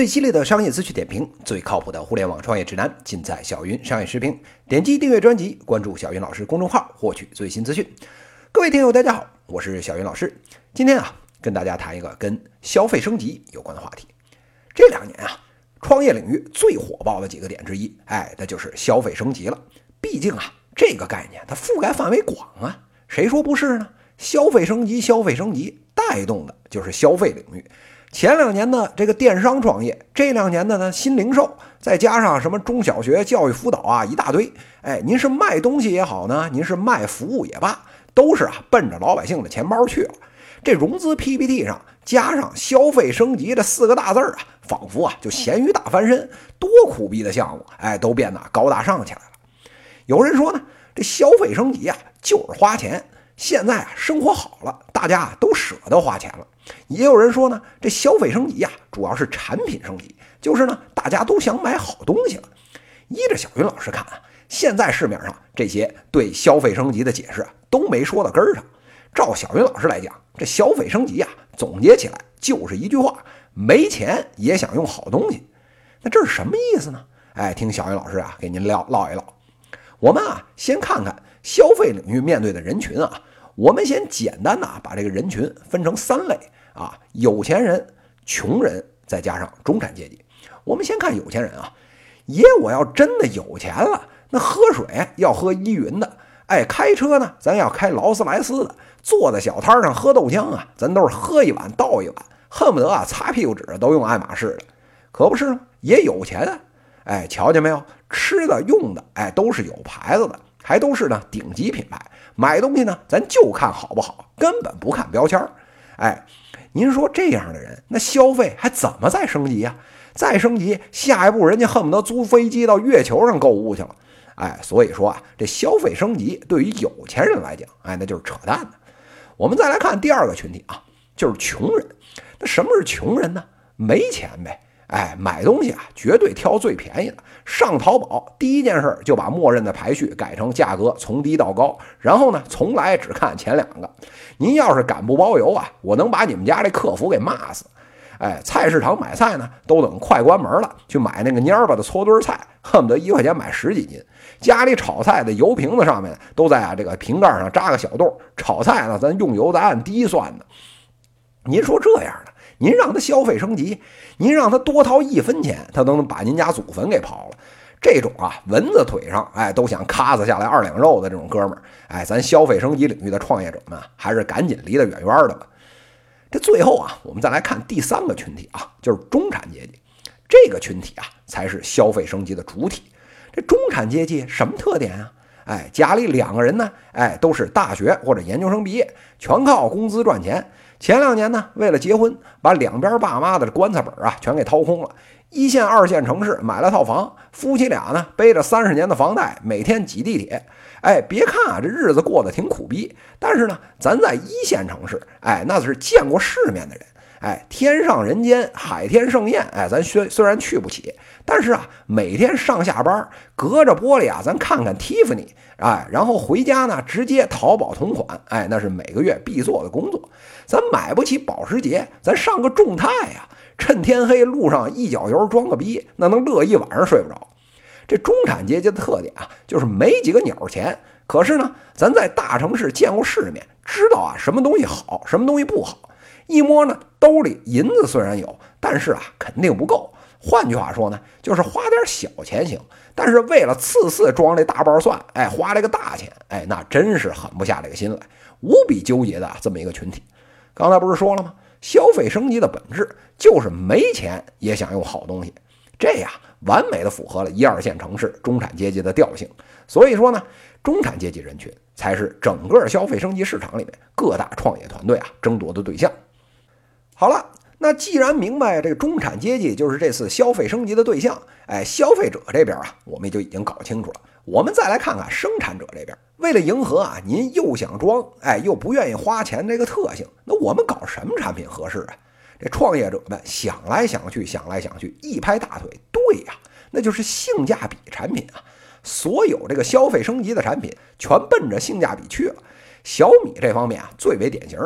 最犀利的商业资讯点评，最靠谱的互联网创业指南，尽在小云商业视频。点击订阅专辑，关注小云老师公众号，获取最新资讯。各位听友，大家好，我是小云老师。今天啊，跟大家谈一个跟消费升级有关的话题。这两年啊，创业领域最火爆的几个点之一，哎，那就是消费升级了。毕竟啊，这个概念它覆盖范围广啊，谁说不是呢？消费升级，消费升级带动的就是消费领域。前两年呢，这个电商创业；这两年的呢，新零售，再加上什么中小学教育辅导啊，一大堆。哎，您是卖东西也好呢，您是卖服务也罢，都是啊，奔着老百姓的钱包去了。这融资 PPT 上加上“消费升级”这四个大字儿啊，仿佛啊，就咸鱼大翻身，多苦逼的项目，哎，都变得高大上起来了。有人说呢，这消费升级啊，就是花钱。现在啊，生活好了，大家都舍得花钱了。也有人说呢，这消费升级呀，主要是产品升级，就是呢，大家都想买好东西了。依着小云老师看啊，现在市面上这些对消费升级的解释都没说到根儿上。照小云老师来讲，这消费升级呀，总结起来就是一句话：没钱也想用好东西。那这是什么意思呢？哎，听小云老师啊，给您聊唠一唠。我们啊，先看看消费领域面对的人群啊。我们先简单的把这个人群分成三类啊，有钱人、穷人，再加上中产阶级。我们先看有钱人啊，爷我要真的有钱了，那喝水要喝依云的，哎，开车呢，咱要开劳斯莱斯的，坐在小摊上喝豆浆啊，咱都是喝一碗倒一碗，恨不得啊擦屁股纸都用爱马仕的，可不是吗？也有钱啊，哎，瞧见没有，吃的用的，哎，都是有牌子的。还都是呢顶级品牌，买东西呢咱就看好不好，根本不看标签儿。哎，您说这样的人，那消费还怎么再升级呀？再升级，下一步人家恨不得租飞机到月球上购物去了。哎，所以说啊，这消费升级对于有钱人来讲，哎，那就是扯淡的。我们再来看第二个群体啊，就是穷人。那什么是穷人呢？没钱呗。哎，买东西啊，绝对挑最便宜的。上淘宝第一件事就把默认的排序改成价格从低到高，然后呢，从来只看前两个。您要是敢不包邮啊，我能把你们家这客服给骂死。哎，菜市场买菜呢，都等快关门了，去买那个蔫巴的搓堆菜，恨不得一块钱买十几斤。家里炒菜的油瓶子上面都在啊这个瓶盖上扎个小洞，炒菜呢，咱用油咱按低算的。您说这样的？您让他消费升级，您让他多掏一分钱，他都能把您家祖坟给刨了。这种啊，蚊子腿上哎都想咔子下来二两肉的这种哥们儿，哎，咱消费升级领域的创业者们还是赶紧离得远远的吧。这最后啊，我们再来看第三个群体啊，就是中产阶级。这个群体啊，才是消费升级的主体。这中产阶级什么特点啊？哎，家里两个人呢，哎，都是大学或者研究生毕业，全靠工资赚钱。前两年呢，为了结婚，把两边爸妈的棺材本啊全给掏空了。一线、二线城市买了套房，夫妻俩呢背着三十年的房贷，每天挤地铁。哎，别看啊，这日子过得挺苦逼，但是呢，咱在一线城市，哎，那是见过世面的人。哎，天上人间，海天盛宴，哎，咱虽虽然去不起，但是啊，每天上下班隔着玻璃啊，咱看看 Tiffany，哎，然后回家呢，直接淘宝同款，哎，那是每个月必做的工作。咱买不起保时捷，咱上个众泰呀，趁天黑路上一脚油装个逼，那能乐一晚上睡不着。这中产阶级的特点啊，就是没几个鸟钱，可是呢，咱在大城市见过世面，知道啊什么东西好，什么东西不好。一摸呢，兜里银子虽然有，但是啊，肯定不够。换句话说呢，就是花点小钱行，但是为了次次装这大包蒜，哎，花这个大钱，哎，那真是狠不下这个心来，无比纠结的这么一个群体。刚才不是说了吗？消费升级的本质就是没钱也想用好东西，这呀，完美的符合了一二线城市中产阶级的调性。所以说呢，中产阶级人群才是整个消费升级市场里面各大创业团队啊争夺的对象。好了，那既然明白这个中产阶级就是这次消费升级的对象，哎，消费者这边啊，我们就已经搞清楚了。我们再来看看生产者这边，为了迎合啊，您又想装，哎，又不愿意花钱这个特性，那我们搞什么产品合适啊？这创业者们想来想去，想来想去，一拍大腿，对呀，那就是性价比产品啊！所有这个消费升级的产品，全奔着性价比去了。小米这方面啊，最为典型。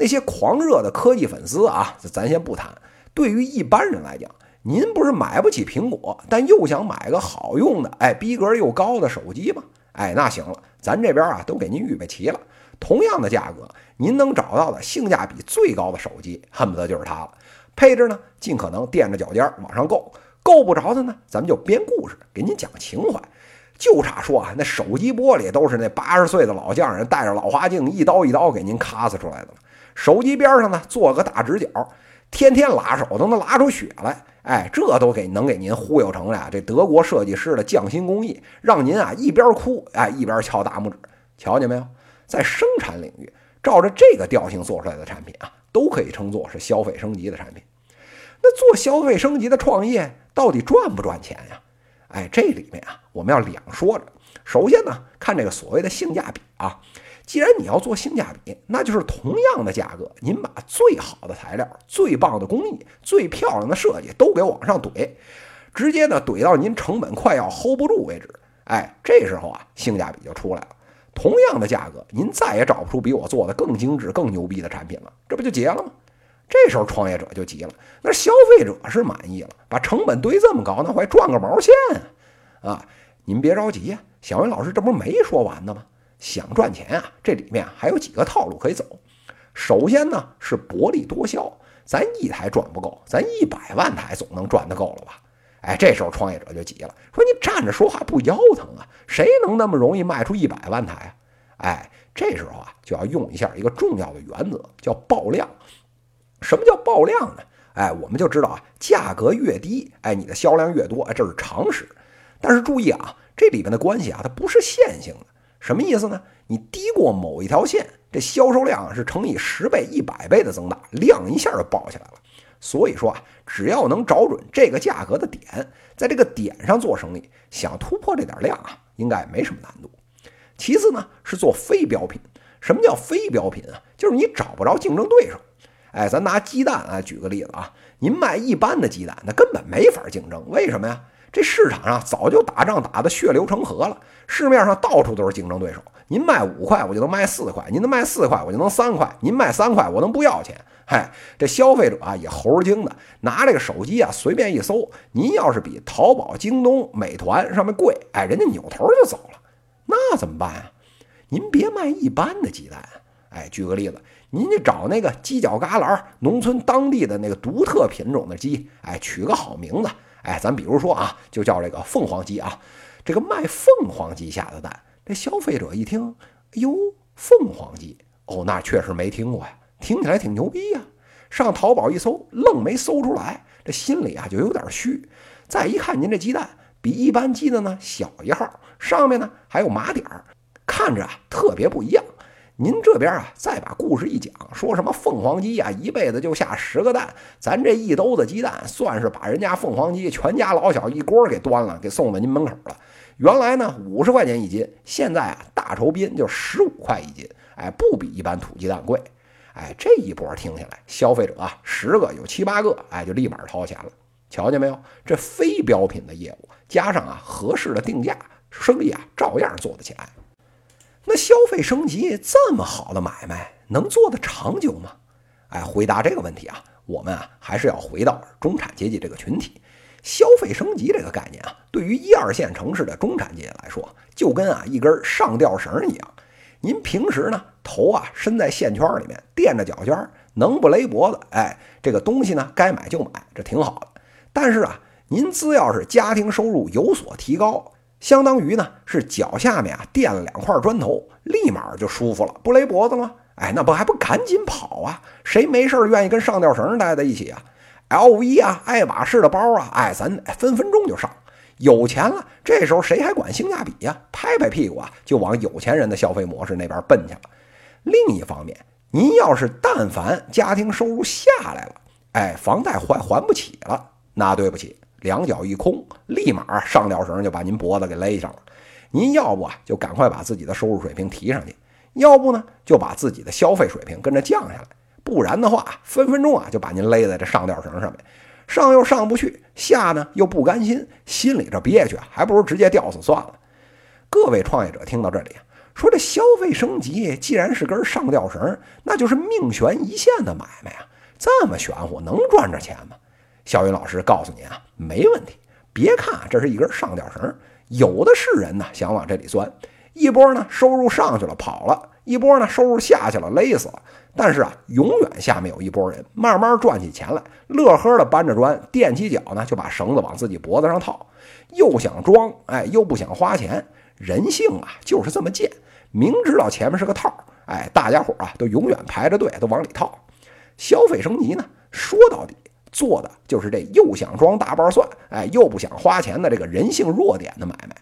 那些狂热的科技粉丝啊，咱先不谈。对于一般人来讲，您不是买不起苹果，但又想买个好用的，哎，逼格又高的手机吗？哎，那行了，咱这边啊都给您预备齐了。同样的价格，您能找到的性价比最高的手机，恨不得就是它了。配置呢，尽可能垫着脚尖往上够，够不着的呢，咱们就编故事给您讲情怀。就差说啊，那手机玻璃都是那八十岁的老匠人带着老花镜一刀一刀给您咔嚓出来的了。手机边上呢做个大直角，天天拉手都能拉出血来。哎，这都给能给您忽悠成了这德国设计师的匠心工艺，让您啊一边哭哎一边敲大拇指。瞧见没有，在生产领域，照着这个调性做出来的产品啊，都可以称作是消费升级的产品。那做消费升级的创业到底赚不赚钱呀？哎，这里面啊，我们要两说着。首先呢，看这个所谓的性价比啊。既然你要做性价比，那就是同样的价格，您把最好的材料、最棒的工艺、最漂亮的设计都给往上怼，直接呢怼到您成本快要 hold 不住为止。哎，这时候啊，性价比就出来了。同样的价格，您再也找不出比我做的更精致、更牛逼的产品了，这不就结了吗？这时候创业者就急了，那消费者是满意了，把成本堆这么高，那还赚个毛线啊！啊，您别着急呀，小云老师这不是没说完呢吗？想赚钱啊，这里面还有几个套路可以走。首先呢是薄利多销，咱一台赚不够，咱一百万台总能赚得够了吧？哎，这时候创业者就急了，说你站着说话不腰疼啊？谁能那么容易卖出一百万台啊？哎，这时候啊就要用一下一个重要的原则，叫爆量。什么叫爆量呢？哎，我们就知道啊，价格越低，哎，你的销量越多，这是常识。但是注意啊，这里面的关系啊，它不是线性的。什么意思呢？你低过某一条线，这销售量是乘以十倍、一百倍的增大，量一下就爆起来了。所以说啊，只要能找准这个价格的点，在这个点上做生意，想突破这点量啊，应该没什么难度。其次呢，是做非标品。什么叫非标品啊？就是你找不着竞争对手。哎，咱拿鸡蛋啊举个例子啊，您卖一般的鸡蛋，那根本没法竞争。为什么呀？这市场上早就打仗打得血流成河了，市面上到处都是竞争对手。您卖五块，我就能卖四块；您能卖四块，我就能三块；您卖三块，我能不要钱。嗨，这消费者啊也猴精的，拿这个手机啊随便一搜，您要是比淘宝、京东、美团上面贵，哎，人家扭头就走了。那怎么办呀？您别卖一般的鸡蛋。哎，举个例子，您去找那个犄角旮旯、农村当地的那个独特品种的鸡，哎，取个好名字。哎，咱比如说啊，就叫这个凤凰鸡啊，这个卖凤凰鸡下的蛋，这消费者一听，哎呦，凤凰鸡，哦，那确实没听过呀，听起来挺牛逼呀。上淘宝一搜，愣没搜出来，这心里啊就有点虚。再一看，您这鸡蛋比一般鸡的呢小一号，上面呢还有麻点儿，看着啊特别不一样。您这边啊，再把故事一讲，说什么凤凰鸡呀，一辈子就下十个蛋，咱这一兜子鸡蛋，算是把人家凤凰鸡全家老小一锅给端了，给送到您门口了。原来呢五十块钱一斤，现在啊大酬宾就十五块一斤，哎，不比一般土鸡蛋贵。哎，这一波听下来，消费者啊十个有七八个，哎，就立马掏钱了。瞧见没有？这非标品的业务，加上啊合适的定价，生意啊照样做得起来。那消费升级这么好的买卖，能做得长久吗？哎，回答这个问题啊，我们啊还是要回到中产阶级这个群体。消费升级这个概念啊，对于一二线城市的中产阶级来说，就跟啊一根上吊绳一样。您平时呢头啊伸在线圈里面，垫着脚尖，能不勒脖子？哎，这个东西呢该买就买，这挺好的。但是啊，您只要是家庭收入有所提高。相当于呢，是脚下面啊垫了两块砖头，立马就舒服了，不勒脖子了。哎，那不还不赶紧跑啊？谁没事愿意跟上吊绳待在一起啊？LV 啊，爱马仕的包啊，哎，咱分分钟就上。有钱了，这时候谁还管性价比呀？拍拍屁股啊，就往有钱人的消费模式那边奔去了。另一方面，您要是但凡家庭收入下来了，哎，房贷还还不起了，那对不起。两脚一空，立马上吊绳就把您脖子给勒上了。您要不啊，就赶快把自己的收入水平提上去；要不呢，就把自己的消费水平跟着降下来。不然的话，分分钟啊就把您勒在这上吊绳上面，上又上不去，下呢又不甘心，心里这憋屈啊，还不如直接吊死算了。各位创业者听到这里，说这消费升级既然是根上吊绳，那就是命悬一线的买卖啊，这么玄乎，能赚着钱吗？小云老师告诉您啊，没问题。别看这是一根上吊绳，有的是人呢想往这里钻，一波呢收入上去了跑了，一波呢收入下去了勒死了。但是啊，永远下面有一波人慢慢赚起钱来，乐呵的搬着砖，垫起脚呢就把绳子往自己脖子上套，又想装，哎，又不想花钱。人性啊就是这么贱，明知道前面是个套，哎，大家伙啊都永远排着队都往里套。消费升级呢，说到底做的就是这又想装大瓣蒜，哎，又不想花钱的这个人性弱点的买卖。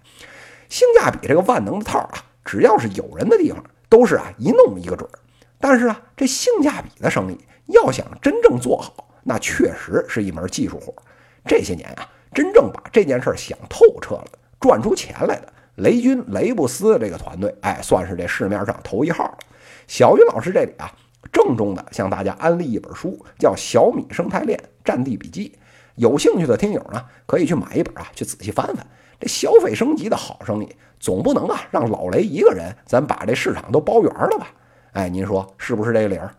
性价比这个万能的套啊，只要是有人的地方，都是啊一弄一个准儿。但是啊，这性价比的生意要想真正做好，那确实是一门技术活。这些年啊，真正把这件事想透彻了，赚出钱来的雷军、雷布斯这个团队，哎，算是这市面上头一号了。小云老师这里啊，郑重的向大家安利一本书，叫《小米生态链战地笔记》。有兴趣的听友呢，可以去买一本啊，去仔细翻翻。这消费升级的好生意，总不能啊让老雷一个人，咱把这市场都包圆了吧？哎，您说是不是这个理儿？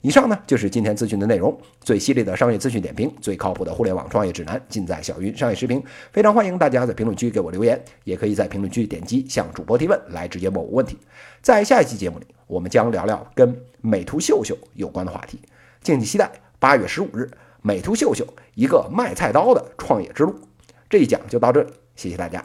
以上呢就是今天资讯的内容，最犀利的商业资讯点评，最靠谱的互联网创业指南，尽在小云商业视频。非常欢迎大家在评论区给我留言，也可以在评论区点击向主播提问，来直接问我问题。在下一期节目里，我们将聊聊跟美图秀秀有关的话题，敬请期待。八月十五日，美图秀秀一个卖菜刀的创业之路。这一讲就到这里，谢谢大家。